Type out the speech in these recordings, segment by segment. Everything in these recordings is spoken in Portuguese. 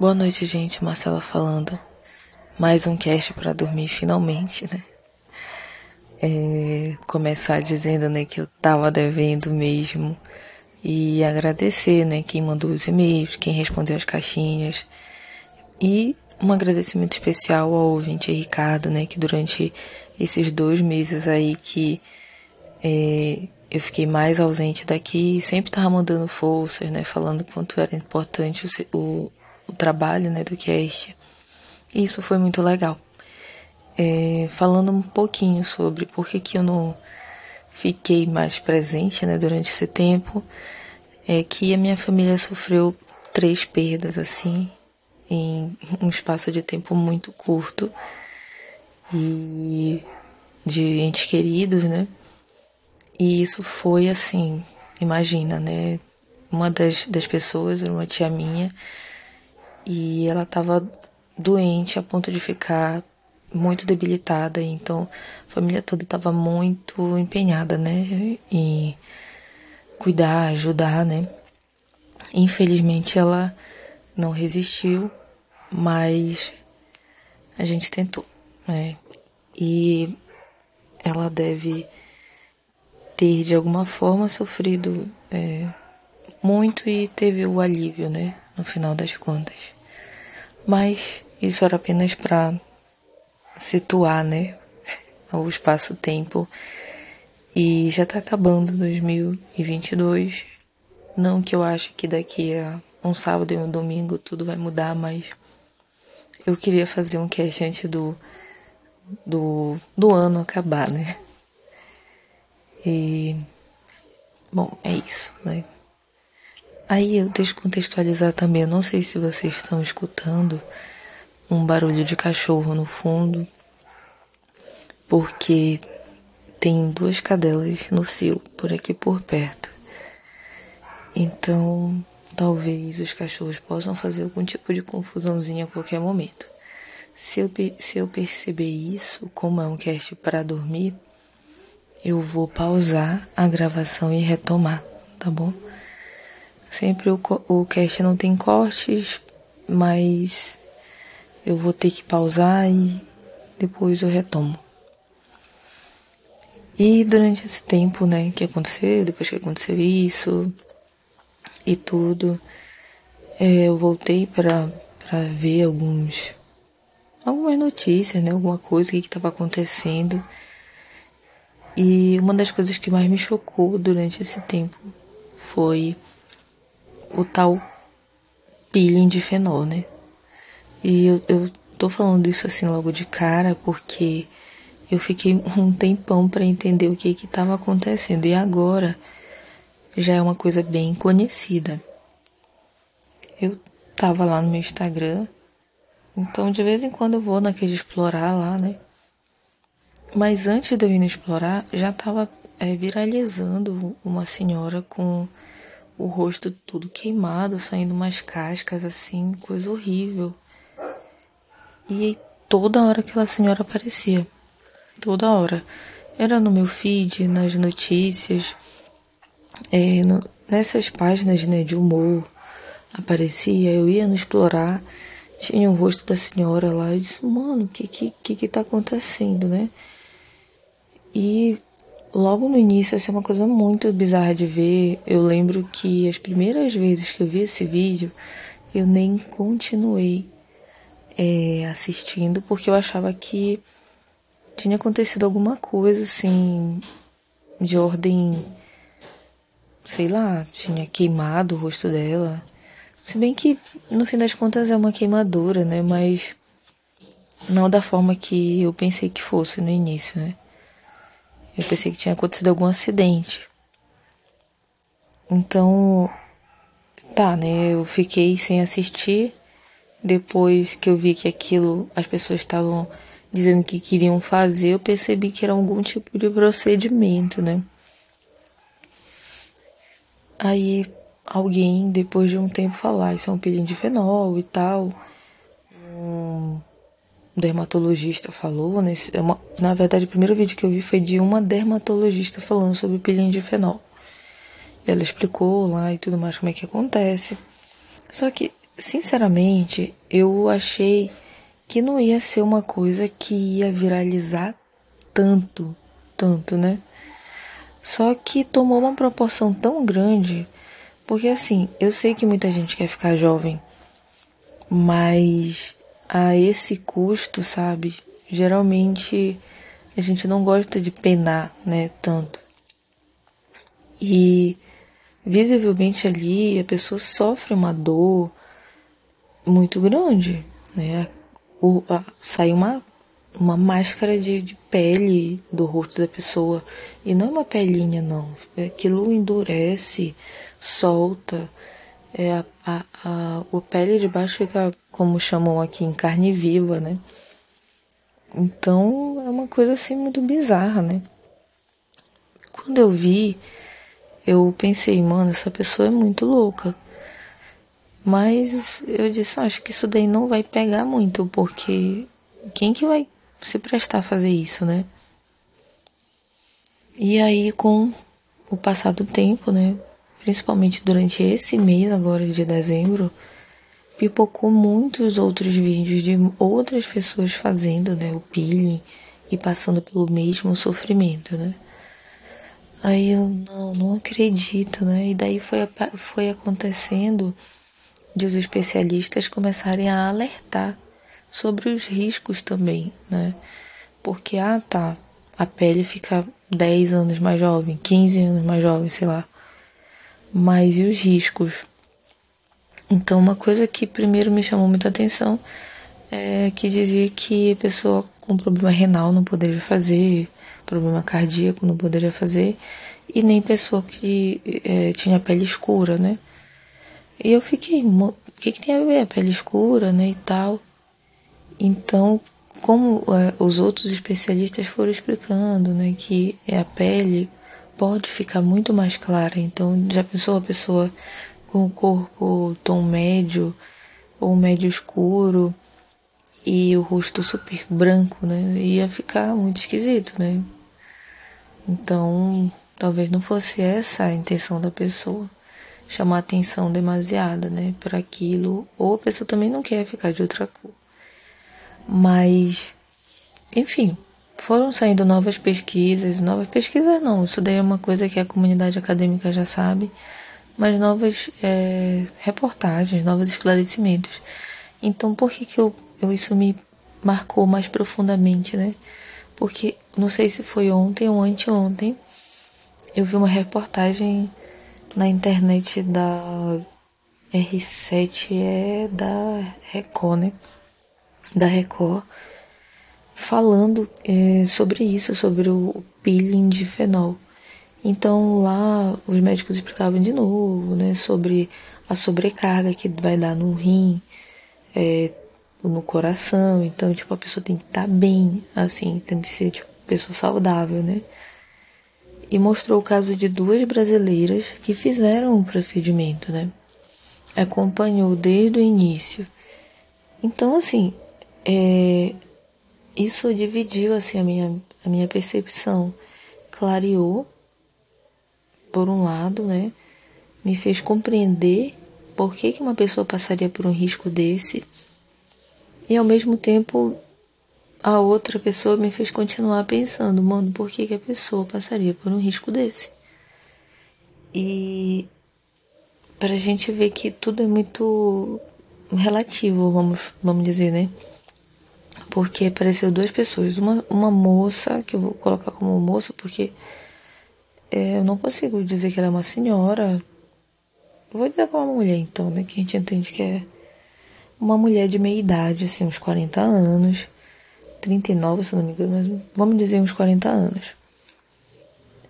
Boa noite, gente. Marcela falando. Mais um cast para dormir finalmente, né? É, começar dizendo, né, que eu tava devendo mesmo e agradecer, né, quem mandou os e-mails, quem respondeu as caixinhas e um agradecimento especial ao ouvinte Ricardo, né, que durante esses dois meses aí que é, eu fiquei mais ausente daqui, sempre tava mandando forças, né, falando quanto era importante o, o, o trabalho, né, do cast. E isso foi muito legal. É, falando um pouquinho sobre por que, que eu não fiquei mais presente, né, durante esse tempo, é que a minha família sofreu três perdas, assim, em um espaço de tempo muito curto. E de entes queridos, né? E isso foi assim, imagina, né? Uma das, das pessoas, uma tia minha, e ela estava doente a ponto de ficar muito debilitada, então a família toda estava muito empenhada, né, em cuidar, ajudar, né. Infelizmente ela não resistiu, mas a gente tentou, né, e ela deve ter de alguma forma sofrido é, muito e teve o alívio, né, no final das contas. Mas isso era apenas para situar, né, o espaço-tempo. E já está acabando 2022. Não que eu ache que daqui a um sábado e um domingo tudo vai mudar, mas eu queria fazer um cast antes do, do, do ano acabar, né? E. Bom, é isso, né? Aí eu descontextualizar também, eu não sei se vocês estão escutando um barulho de cachorro no fundo, porque tem duas cadelas no cio por aqui por perto. Então, talvez os cachorros possam fazer algum tipo de confusãozinha a qualquer momento. Se eu, se eu perceber isso, como é um cast para dormir, eu vou pausar a gravação e retomar, tá bom? Sempre o, o cast não tem cortes, mas eu vou ter que pausar e depois eu retomo. E durante esse tempo, né, que aconteceu, depois que aconteceu isso e tudo, é, eu voltei para ver alguns algumas notícias, né, alguma coisa que estava acontecendo. E uma das coisas que mais me chocou durante esse tempo foi o tal peeling de fenol, né? E eu, eu tô falando isso assim logo de cara porque eu fiquei um tempão para entender o que que estava acontecendo e agora já é uma coisa bem conhecida. Eu tava lá no meu Instagram, então de vez em quando eu vou naquele explorar lá, né? Mas antes de eu ir no explorar, já tava é, viralizando uma senhora com o rosto tudo queimado, saindo umas cascas assim, coisa horrível. E toda hora aquela senhora aparecia. Toda hora. Era no meu feed, nas notícias, é, no, nessas páginas né, de humor. Aparecia, eu ia no explorar, tinha o rosto da senhora lá. Eu disse, mano, o que, que, que que tá acontecendo, né? E logo no início, essa é uma coisa muito bizarra de ver. Eu lembro que as primeiras vezes que eu vi esse vídeo, eu nem continuei é, assistindo porque eu achava que tinha acontecido alguma coisa assim de ordem, sei lá, tinha queimado o rosto dela. Se bem que no fim das contas é uma queimadura, né? Mas não da forma que eu pensei que fosse no início, né? Eu pensei que tinha acontecido algum acidente. Então, tá, né? Eu fiquei sem assistir. Depois que eu vi que aquilo as pessoas estavam dizendo que queriam fazer, eu percebi que era algum tipo de procedimento, né? Aí alguém, depois de um tempo, falar, isso é um pelinho de fenol e tal dermatologista falou, né? É uma, na verdade, o primeiro vídeo que eu vi foi de uma dermatologista falando sobre peeling de fenol. Ela explicou lá e tudo mais como é que acontece. Só que sinceramente, eu achei que não ia ser uma coisa que ia viralizar tanto, tanto, né? Só que tomou uma proporção tão grande, porque assim, eu sei que muita gente quer ficar jovem, mas a esse custo, sabe? Geralmente a gente não gosta de penar, né, tanto. E visivelmente ali a pessoa sofre uma dor muito grande, né? O, a, sai uma, uma máscara de, de pele do rosto da pessoa. E não é uma pelinha, não. Aquilo endurece, solta. É, a, a, a, o pele de baixo fica, como chamam aqui, em carne viva, né? Então é uma coisa assim muito bizarra, né? Quando eu vi eu pensei, mano, essa pessoa é muito louca. Mas eu disse, acho que isso daí não vai pegar muito, porque quem que vai se prestar a fazer isso, né? E aí, com o passar do tempo, né? Principalmente durante esse mês agora de dezembro, pipocou muitos outros vídeos de outras pessoas fazendo, né? O peeling e passando pelo mesmo sofrimento, né? Aí eu não, não acredito, né? E daí foi, foi acontecendo de os especialistas começarem a alertar sobre os riscos também, né? Porque, ah, tá, a pele fica 10 anos mais jovem, 15 anos mais jovem, sei lá. Mas e os riscos? Então, uma coisa que primeiro me chamou muita atenção é que dizia que a pessoa com problema renal não poderia fazer, problema cardíaco não poderia fazer, e nem pessoa que é, tinha pele escura, né? E eu fiquei, o que, que tem a ver a pele escura, né, e tal. Então, como é, os outros especialistas foram explicando, né, que a pele pode ficar muito mais clara. Então, já pensou a pessoa com o corpo tom médio ou médio escuro e o rosto super branco, né? Ia ficar muito esquisito, né? Então, talvez não fosse essa a intenção da pessoa, chamar atenção demasiada, né, para aquilo, ou a pessoa também não quer ficar de outra cor. Mas, enfim, foram saindo novas pesquisas, novas pesquisas não, isso daí é uma coisa que a comunidade acadêmica já sabe, mas novas é, reportagens, novos esclarecimentos. Então, por que que eu, eu isso me marcou mais profundamente, né? Porque não sei se foi ontem ou anteontem, eu vi uma reportagem na internet da R7, é da Record, né? Da Record, falando é, sobre isso, sobre o peeling de fenol. Então lá os médicos explicavam de novo, né, sobre a sobrecarga que vai dar no rim, é, no coração. Então, tipo, a pessoa tem que estar tá bem, assim, tem que ser, tipo, pessoa saudável, né? E mostrou o caso de duas brasileiras que fizeram o procedimento, né? Acompanhou desde o início. Então, assim, é, isso dividiu, assim, a minha, a minha percepção. Clareou, por um lado, né? Me fez compreender por que, que uma pessoa passaria por um risco desse e ao mesmo tempo a outra pessoa me fez continuar pensando, mano, por que, que a pessoa passaria por um risco desse? E para a gente ver que tudo é muito relativo, vamos, vamos dizer, né? Porque apareceu duas pessoas, uma, uma moça, que eu vou colocar como moça porque é, eu não consigo dizer que ela é uma senhora. Eu vou dizer como uma mulher então, né? Que a gente entende que é uma mulher de meia idade, assim, uns 40 anos, 39, se não me engano, mas vamos dizer uns 40 anos.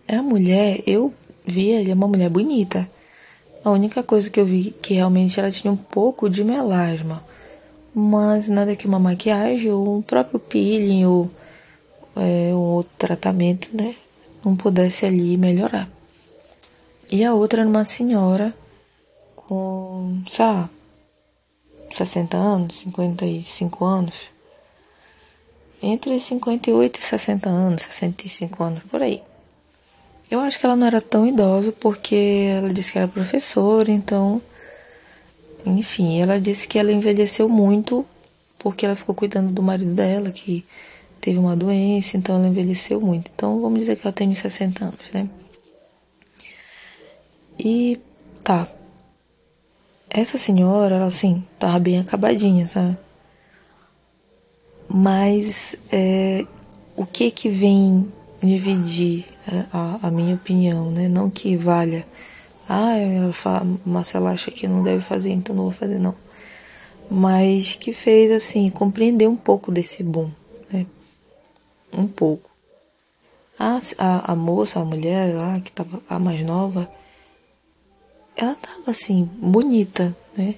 É a mulher, eu vi ela, é uma mulher bonita. A única coisa que eu vi que realmente ela tinha um pouco de melasma, mas nada que uma maquiagem ou um próprio peeling ou é, um outro tratamento, né, não pudesse ali melhorar. E a outra era uma senhora com, sei lá, 60 anos, 55 anos. Entre 58 e 60 anos, 65 anos, por aí. Eu acho que ela não era tão idosa porque ela disse que era professora, então enfim, ela disse que ela envelheceu muito porque ela ficou cuidando do marido dela, que teve uma doença, então ela envelheceu muito. Então vamos dizer que ela tem uns 60 anos, né? E tá. Essa senhora, ela assim, tava bem acabadinha, sabe? Mas é, o que que vem dividir a, a, minha opinião, né? Não que valha. Ah, a Marcela acha que não deve fazer, então não vou fazer, não. Mas que fez, assim, compreender um pouco desse boom, né? Um pouco. A, a, a moça, a mulher lá, que tava a mais nova, ela tava, assim, bonita, né?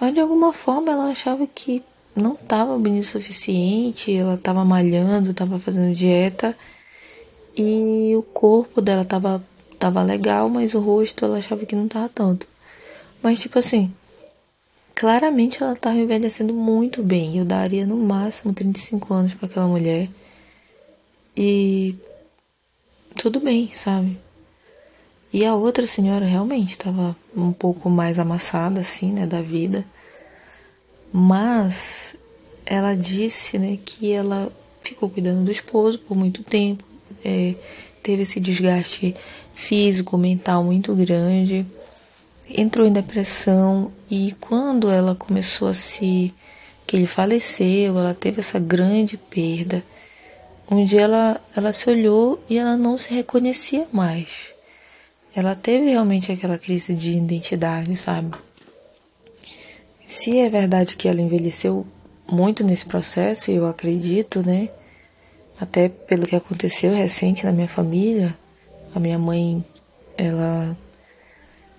Mas de alguma forma ela achava que não tava bonita o suficiente, ela tava malhando, tava fazendo dieta e o corpo dela tava, tava legal, mas o rosto ela achava que não tava tanto. Mas, tipo assim, claramente ela tava envelhecendo muito bem. Eu daria no máximo 35 anos para aquela mulher. E tudo bem, sabe? E a outra senhora realmente estava um pouco mais amassada, assim, né, da vida. Mas ela disse, né, que ela ficou cuidando do esposo por muito tempo, é, teve esse desgaste físico, mental muito grande, entrou em depressão e quando ela começou a se que ele faleceu, ela teve essa grande perda. Um dia ela, ela se olhou e ela não se reconhecia mais. Ela teve realmente aquela crise de identidade, sabe? Se é verdade que ela envelheceu muito nesse processo, eu acredito, né? até pelo que aconteceu recente na minha família. A minha mãe, ela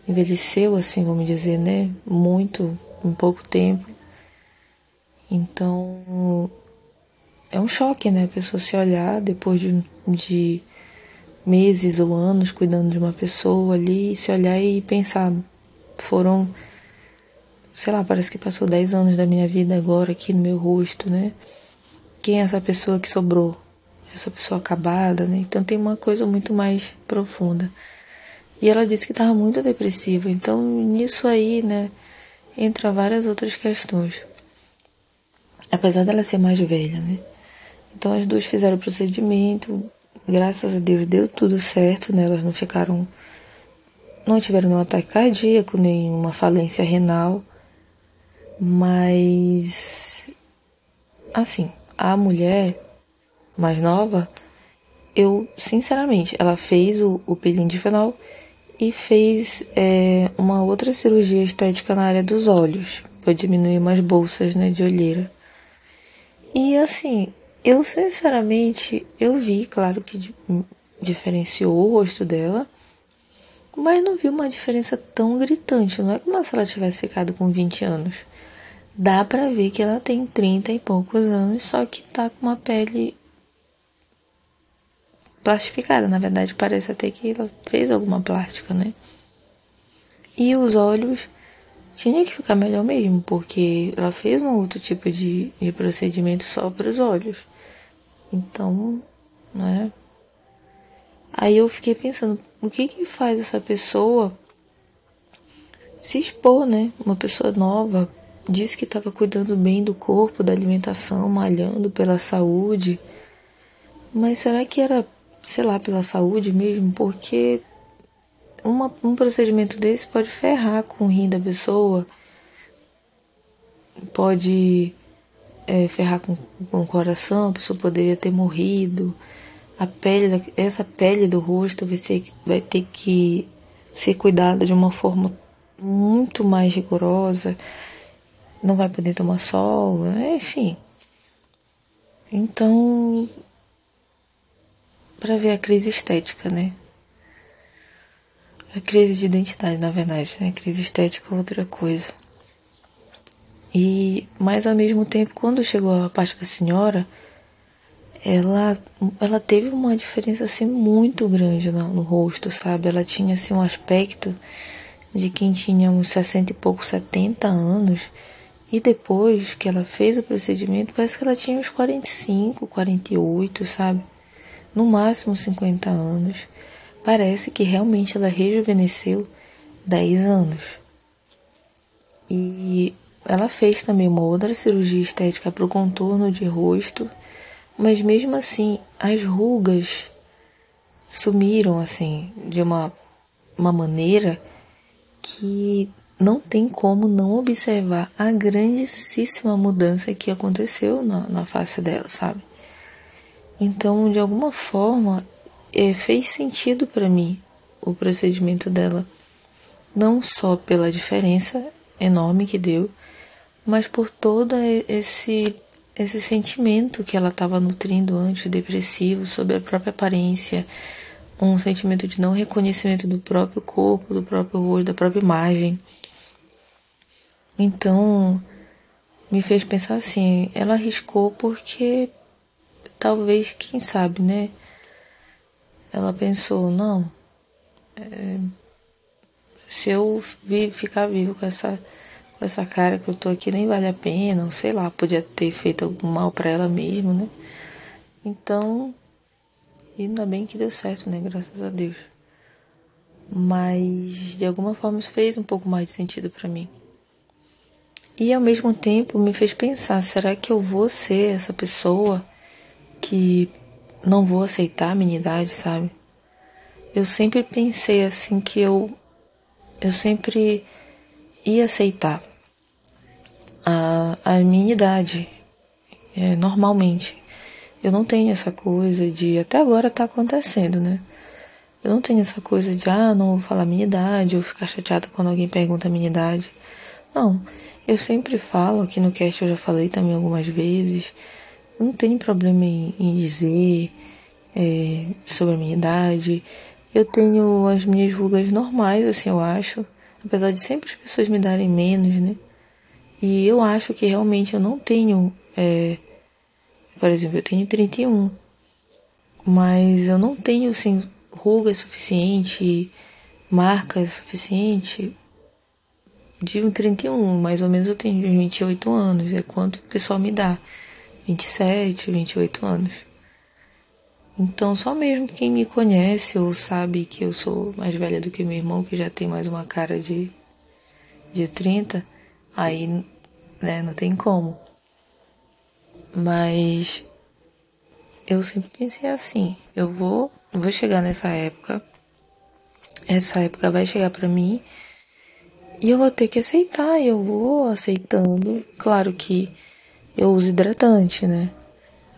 envelheceu, assim, vamos dizer, né? Muito, em pouco tempo. Então, é um choque, né? A pessoa se olhar depois de, de meses ou anos cuidando de uma pessoa ali, se olhar e pensar, foram, sei lá, parece que passou 10 anos da minha vida agora aqui no meu rosto, né? Quem é essa pessoa que sobrou? essa pessoa acabada, né? Então tem uma coisa muito mais profunda. E ela disse que estava muito depressiva. Então nisso aí, né, entra várias outras questões. Apesar dela ser mais velha, né? Então as duas fizeram o procedimento. Graças a Deus deu tudo certo, né? Elas não ficaram não tiveram nenhum ataque cardíaco, nenhuma falência renal. Mas assim, a mulher mais nova, eu, sinceramente, ela fez o, o fenol e fez é, uma outra cirurgia estética na área dos olhos, para diminuir umas bolsas né, de olheira. E assim, eu sinceramente, eu vi, claro que diferenciou o rosto dela, mas não vi uma diferença tão gritante. Não é como se ela tivesse ficado com 20 anos. Dá pra ver que ela tem 30 e poucos anos, só que tá com uma pele plastificada, na verdade parece até que ela fez alguma plástica, né? E os olhos tinha que ficar melhor mesmo, porque ela fez um outro tipo de, de procedimento só para os olhos. Então, né? Aí eu fiquei pensando, o que que faz essa pessoa se expor, né? Uma pessoa nova disse que estava cuidando bem do corpo, da alimentação, malhando pela saúde. Mas será que era sei lá, pela saúde mesmo, porque uma, um procedimento desse pode ferrar com o rim da pessoa, pode é, ferrar com, com o coração, a pessoa poderia ter morrido. A pele, essa pele do rosto vai, ser, vai ter que ser cuidada de uma forma muito mais rigorosa, não vai poder tomar sol, né? enfim. Então, para ver a crise estética, né? A crise de identidade, na verdade, né? A crise estética é outra coisa. E, mas ao mesmo tempo, quando chegou a parte da senhora, ela, ela teve uma diferença assim muito grande no, no rosto, sabe? Ela tinha assim um aspecto de quem tinha uns 60 e pouco, 70 anos. E depois que ela fez o procedimento, parece que ela tinha uns 45, 48, sabe? no máximo 50 anos, parece que realmente ela rejuvenesceu 10 anos. E ela fez também uma outra cirurgia estética para o contorno de rosto, mas mesmo assim as rugas sumiram assim de uma, uma maneira que não tem como não observar a grandíssima mudança que aconteceu na, na face dela, sabe? Então, de alguma forma, é, fez sentido para mim o procedimento dela, não só pela diferença enorme que deu, mas por todo esse esse sentimento que ela estava nutrindo antes, depressivo, sobre a própria aparência, um sentimento de não reconhecimento do próprio corpo, do próprio rosto, da própria imagem. Então, me fez pensar assim, ela arriscou porque talvez, quem sabe, né? Ela pensou, não, é, se eu ficar vivo com essa essa cara que eu tô aqui nem vale a pena, sei lá, podia ter feito algum mal para ela mesmo, né? Então, ainda bem que deu certo, né? Graças a Deus. Mas de alguma forma isso fez um pouco mais de sentido para mim. E ao mesmo tempo me fez pensar, será que eu vou ser essa pessoa que não vou aceitar a minha idade, sabe? Eu sempre pensei assim que eu eu sempre ia aceitar a, a minha idade, é, normalmente. Eu não tenho essa coisa de. Até agora tá acontecendo, né? Eu não tenho essa coisa de, ah, não vou falar minha idade, ou ficar chateada quando alguém pergunta a minha idade. Não. Eu sempre falo, aqui no cast eu já falei também algumas vezes. Eu não tenho problema em, em dizer é, sobre a minha idade. Eu tenho as minhas rugas normais, assim, eu acho. Apesar de sempre as pessoas me darem menos, né? E eu acho que realmente eu não tenho. É, por exemplo, eu tenho 31. Mas eu não tenho, assim, ruga suficiente, marca suficiente de um 31. Mais ou menos eu tenho 28 anos. É quanto o pessoal me dá. 27, 28 anos. Então, só mesmo quem me conhece ou sabe que eu sou mais velha do que meu irmão, que já tem mais uma cara de, de 30, aí né? Não tem como. Mas eu sempre pensei assim, eu vou, vou chegar nessa época. Essa época vai chegar para mim e eu vou ter que aceitar, eu vou aceitando. Claro que eu uso hidratante, né?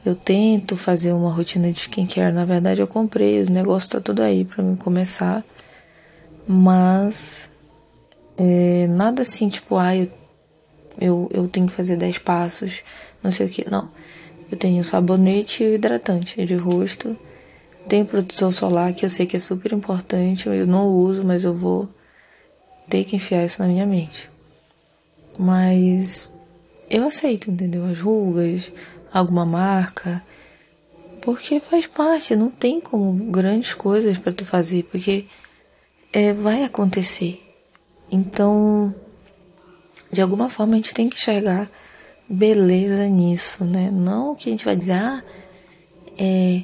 Eu tento fazer uma rotina de skincare. Na verdade, eu comprei, o negócio tá tudo aí para mim começar. Mas é, nada assim, tipo, ah, eu eu, eu tenho que fazer 10 passos, não sei o que. Não. Eu tenho sabonete e hidratante de rosto. Tenho proteção solar, que eu sei que é super importante. Eu não uso, mas eu vou ter que enfiar isso na minha mente. Mas eu aceito, entendeu? As rugas, alguma marca. Porque faz parte, não tem como grandes coisas para tu fazer, porque é, vai acontecer. Então, de alguma forma a gente tem que enxergar beleza nisso, né? Não que a gente vai dizer, ah, é,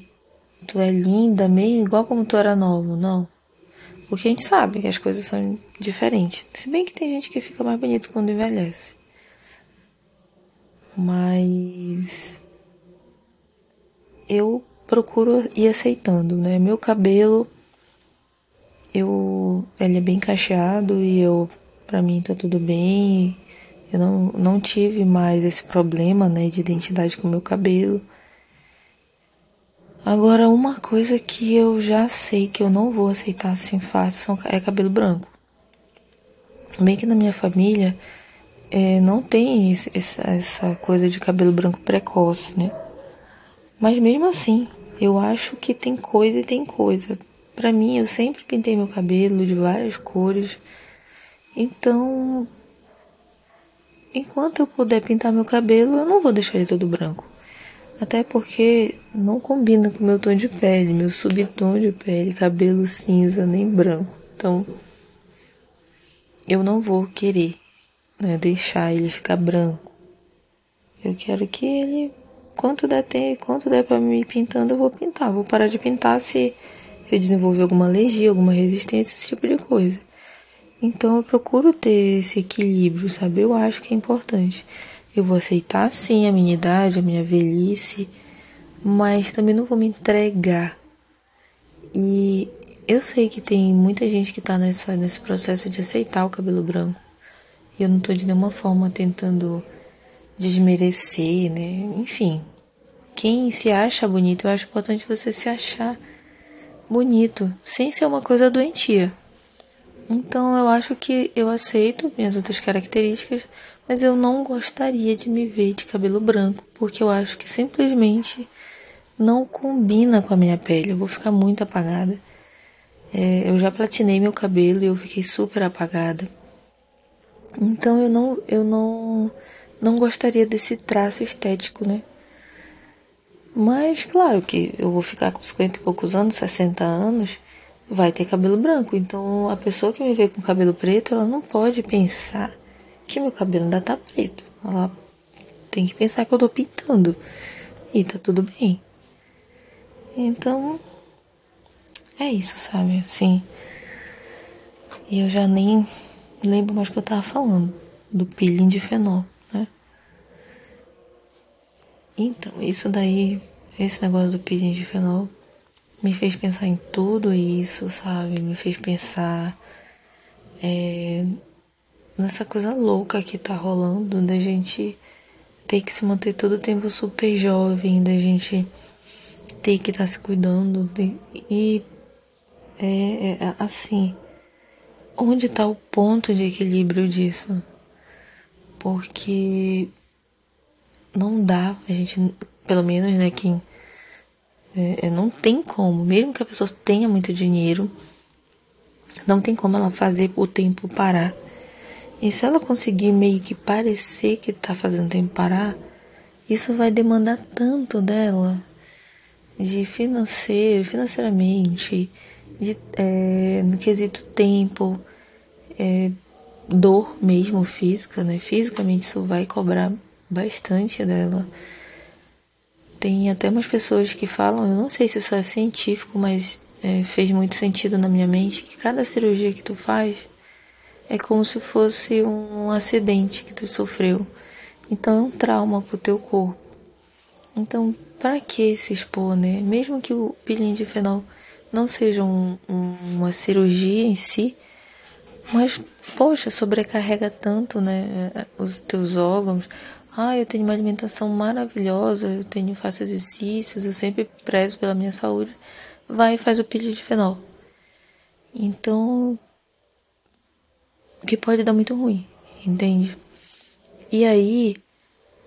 tu é linda, meio igual como tu era novo, não. Porque a gente sabe que as coisas são diferentes. Se bem que tem gente que fica mais bonito quando envelhece. Mas eu procuro ir aceitando, né? Meu cabelo eu ele é bem cacheado e eu para mim tá tudo bem. Eu não, não tive mais esse problema, né, de identidade com meu cabelo. Agora, uma coisa que eu já sei que eu não vou aceitar assim fácil é cabelo branco. Bem que na minha família é, não tem esse, essa coisa de cabelo branco precoce, né? Mas mesmo assim, eu acho que tem coisa e tem coisa. Para mim, eu sempre pintei meu cabelo de várias cores. Então, enquanto eu puder pintar meu cabelo, eu não vou deixar ele todo branco. Até porque não combina com meu tom de pele, meu subtom de pele, cabelo cinza nem branco. Então, eu não vou querer né, deixar ele ficar branco. Eu quero que ele, quanto der tempo, quanto der para me pintando, eu vou pintar. Vou parar de pintar se eu desenvolver alguma alergia, alguma resistência, esse tipo de coisa. Então eu procuro ter esse equilíbrio, sabe? Eu acho que é importante. Eu vou aceitar sim a minha idade, a minha velhice, mas também não vou me entregar. E eu sei que tem muita gente que tá nessa, nesse processo de aceitar o cabelo branco. E eu não tô de nenhuma forma tentando desmerecer, né? Enfim, quem se acha bonito, eu acho importante você se achar bonito, sem ser uma coisa doentia. Então eu acho que eu aceito minhas outras características, mas eu não gostaria de me ver de cabelo branco, porque eu acho que simplesmente não combina com a minha pele. Eu vou ficar muito apagada. É, eu já platinei meu cabelo e eu fiquei super apagada. Então eu não, eu não, não gostaria desse traço estético, né? Mas claro que eu vou ficar com 50 e poucos anos, 60 anos, vai ter cabelo branco. Então a pessoa que me vê com cabelo preto, ela não pode pensar que meu cabelo ainda tá preto. Ela tem que pensar que eu tô pintando. E tá tudo bem. Então, é isso, sabe? Assim. E eu já nem lembro mais o que eu tava falando. Do peeling de fenol, né? Então, isso daí, esse negócio do peeling de fenol me fez pensar em tudo isso, sabe? Me fez pensar é, nessa coisa louca que tá rolando, da gente ter que se manter todo o tempo super jovem, da gente ter que estar tá se cuidando. De, e é, é assim, onde está o ponto de equilíbrio disso? Porque não dá, a gente, pelo menos, né, quem é, é, não tem como, mesmo que a pessoa tenha muito dinheiro, não tem como ela fazer o tempo parar. E se ela conseguir meio que parecer que tá fazendo o tempo parar, isso vai demandar tanto dela, de financeiro, financeiramente, de, é, no quesito tempo, é, dor mesmo física, né? Fisicamente isso vai cobrar bastante dela. Tem até umas pessoas que falam, eu não sei se isso é científico, mas é, fez muito sentido na minha mente, que cada cirurgia que tu faz é como se fosse um acidente que tu sofreu. Então é um trauma pro teu corpo. Então, para que se expor, né? Mesmo que o peeling de fenol não seja um, um, uma cirurgia em si, mas, poxa, sobrecarrega tanto, né? Os teus órgãos. Ah, eu tenho uma alimentação maravilhosa, eu tenho faço exercícios, eu sempre prezo pela minha saúde. Vai e faz o peeling de fenol. Então, que pode dar muito ruim, entende? E aí,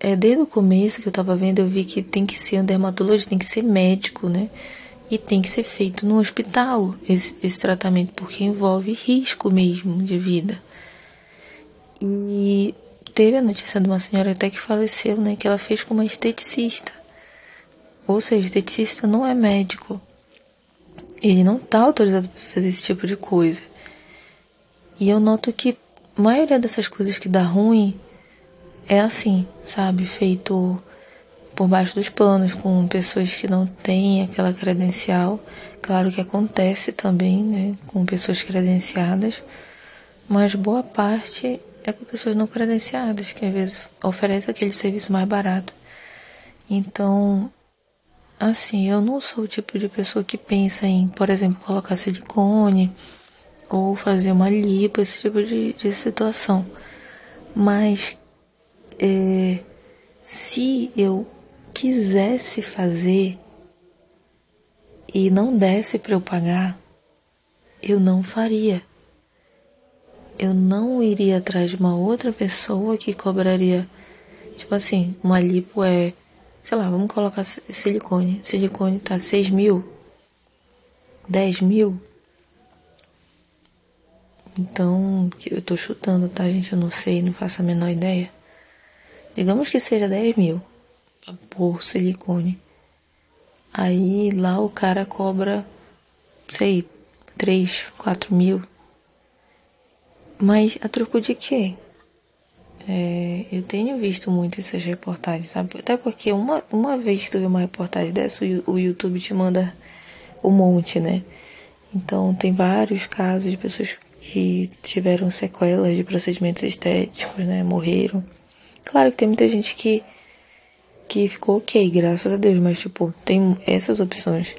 é, desde o começo que eu tava vendo, eu vi que tem que ser um dermatologista, tem que ser médico, né? E tem que ser feito no hospital esse, esse tratamento, porque envolve risco mesmo de vida. E teve a notícia de uma senhora até que faleceu, né? Que ela fez com uma esteticista. Ou seja, esteticista não é médico. Ele não tá autorizado para fazer esse tipo de coisa. E eu noto que a maioria dessas coisas que dá ruim é assim, sabe? Feito por baixo dos panos, com pessoas que não têm aquela credencial. Claro que acontece também, né? Com pessoas credenciadas. Mas boa parte é com pessoas não credenciadas, que às vezes oferecem aquele serviço mais barato. Então, assim, eu não sou o tipo de pessoa que pensa em, por exemplo, colocar silicone ou fazer uma lipo, esse tipo de, de situação. Mas, é, se eu quisesse fazer e não desse para eu pagar, eu não faria eu não iria atrás de uma outra pessoa que cobraria. Tipo assim, uma lipo é. Sei lá, vamos colocar silicone. Silicone tá 6 mil, 10 mil. Então, eu tô chutando, tá, gente? Eu não sei, não faço a menor ideia. Digamos que seja 10 mil por silicone. Aí lá o cara cobra, sei, 3, 4 mil. Mas a troco de quê? É, eu tenho visto muito essas reportagens, sabe? Até porque uma, uma vez que tu vê uma reportagem dessa, o, o YouTube te manda um monte, né? Então tem vários casos de pessoas que tiveram sequelas de procedimentos estéticos, né? Morreram. Claro que tem muita gente que, que ficou ok, graças a Deus, mas tipo, tem essas opções.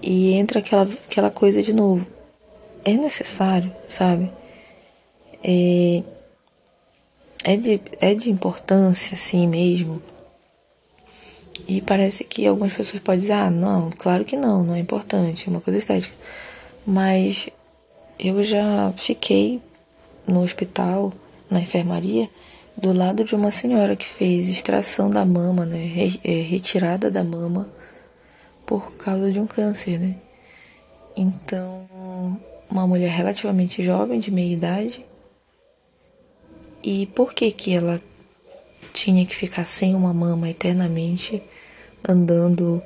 E entra aquela, aquela coisa de novo. É necessário, sabe? É, é, de, é de importância, assim mesmo. E parece que algumas pessoas podem dizer, ah, não, claro que não, não é importante, é uma coisa estética. Mas eu já fiquei no hospital, na enfermaria, do lado de uma senhora que fez extração da mama, né? É, retirada da mama por causa de um câncer, né? Então, uma mulher relativamente jovem, de meia idade. E por que que ela tinha que ficar sem uma mama eternamente, andando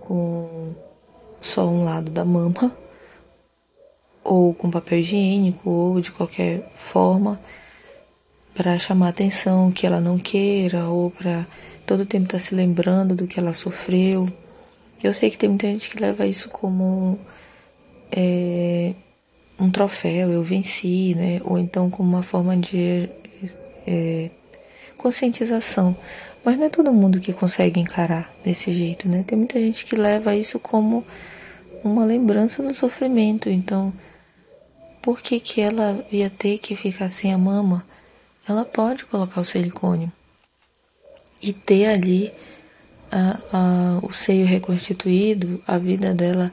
com só um lado da mama? ou com papel higiênico, ou de qualquer forma, para chamar atenção que ela não queira, ou para todo tempo estar tá se lembrando do que ela sofreu. Eu sei que tem muita gente que leva isso como é, um troféu, eu venci, né? Ou então como uma forma de é, conscientização. Mas não é todo mundo que consegue encarar desse jeito, né? Tem muita gente que leva isso como uma lembrança do sofrimento. Então, por que, que ela ia ter que ficar sem a mama? Ela pode colocar o silicone e ter ali a, a, o seio reconstituído, a vida dela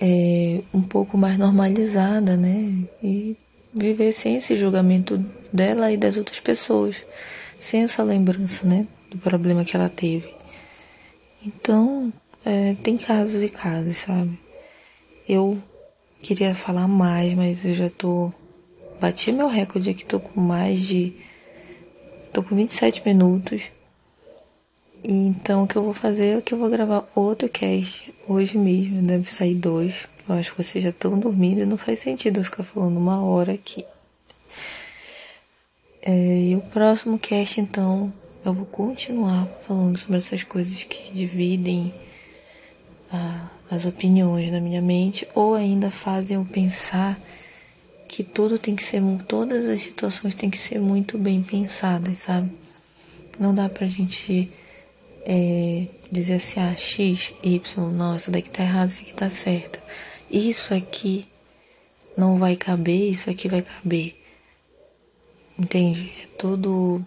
é um pouco mais normalizada, né? E viver sem esse julgamento dela e das outras pessoas, sem essa lembrança, né? Do problema que ela teve. Então, é, tem casos e casos, sabe? Eu Queria falar mais, mas eu já tô. Bati meu recorde aqui, tô com mais de. Tô com 27 minutos. Então o que eu vou fazer é que eu vou gravar outro cast hoje mesmo. Deve sair dois. Eu acho que vocês já estão dormindo e não faz sentido eu ficar falando uma hora aqui. É, e o próximo cast, então, eu vou continuar falando sobre essas coisas que dividem as opiniões na minha mente ou ainda fazem eu pensar que tudo tem que ser, todas as situações têm que ser muito bem pensadas, sabe? Não dá pra gente é, dizer assim, ah, X, Y, não, isso daqui tá errado, isso aqui tá certo. Isso aqui não vai caber, isso aqui vai caber. Entende? É tudo.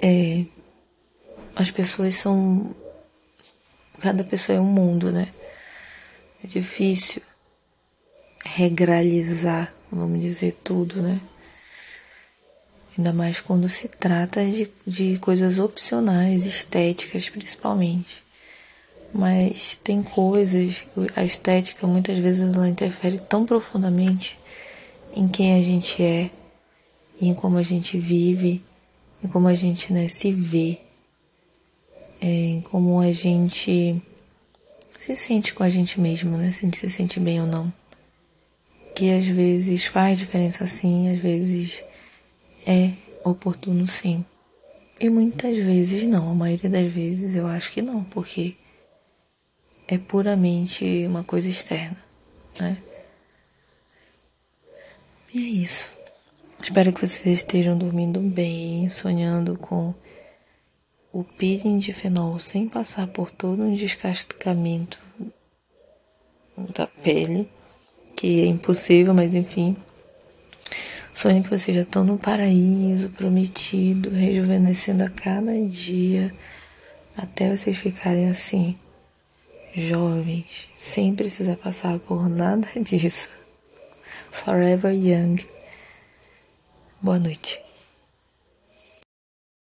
É, as pessoas são Cada pessoa é um mundo, né? É difícil regralizar, vamos dizer, tudo, né? Ainda mais quando se trata de, de coisas opcionais, estéticas principalmente. Mas tem coisas, a estética muitas vezes ela interfere tão profundamente em quem a gente é, em como a gente vive, em como a gente né, se vê é, como a gente se sente com a gente mesmo, né? Se a gente se sente bem ou não. Que às vezes faz diferença sim, às vezes é oportuno sim. E muitas vezes não, a maioria das vezes eu acho que não, porque é puramente uma coisa externa, né? E é isso. Espero que vocês estejam dormindo bem, sonhando com o peeling de fenol sem passar por todo um descascamento da pele, que é impossível, mas enfim. Sonho que vocês já estão no paraíso prometido, rejuvenescendo a cada dia, até vocês ficarem assim, jovens, sem precisar passar por nada disso. Forever young. Boa noite.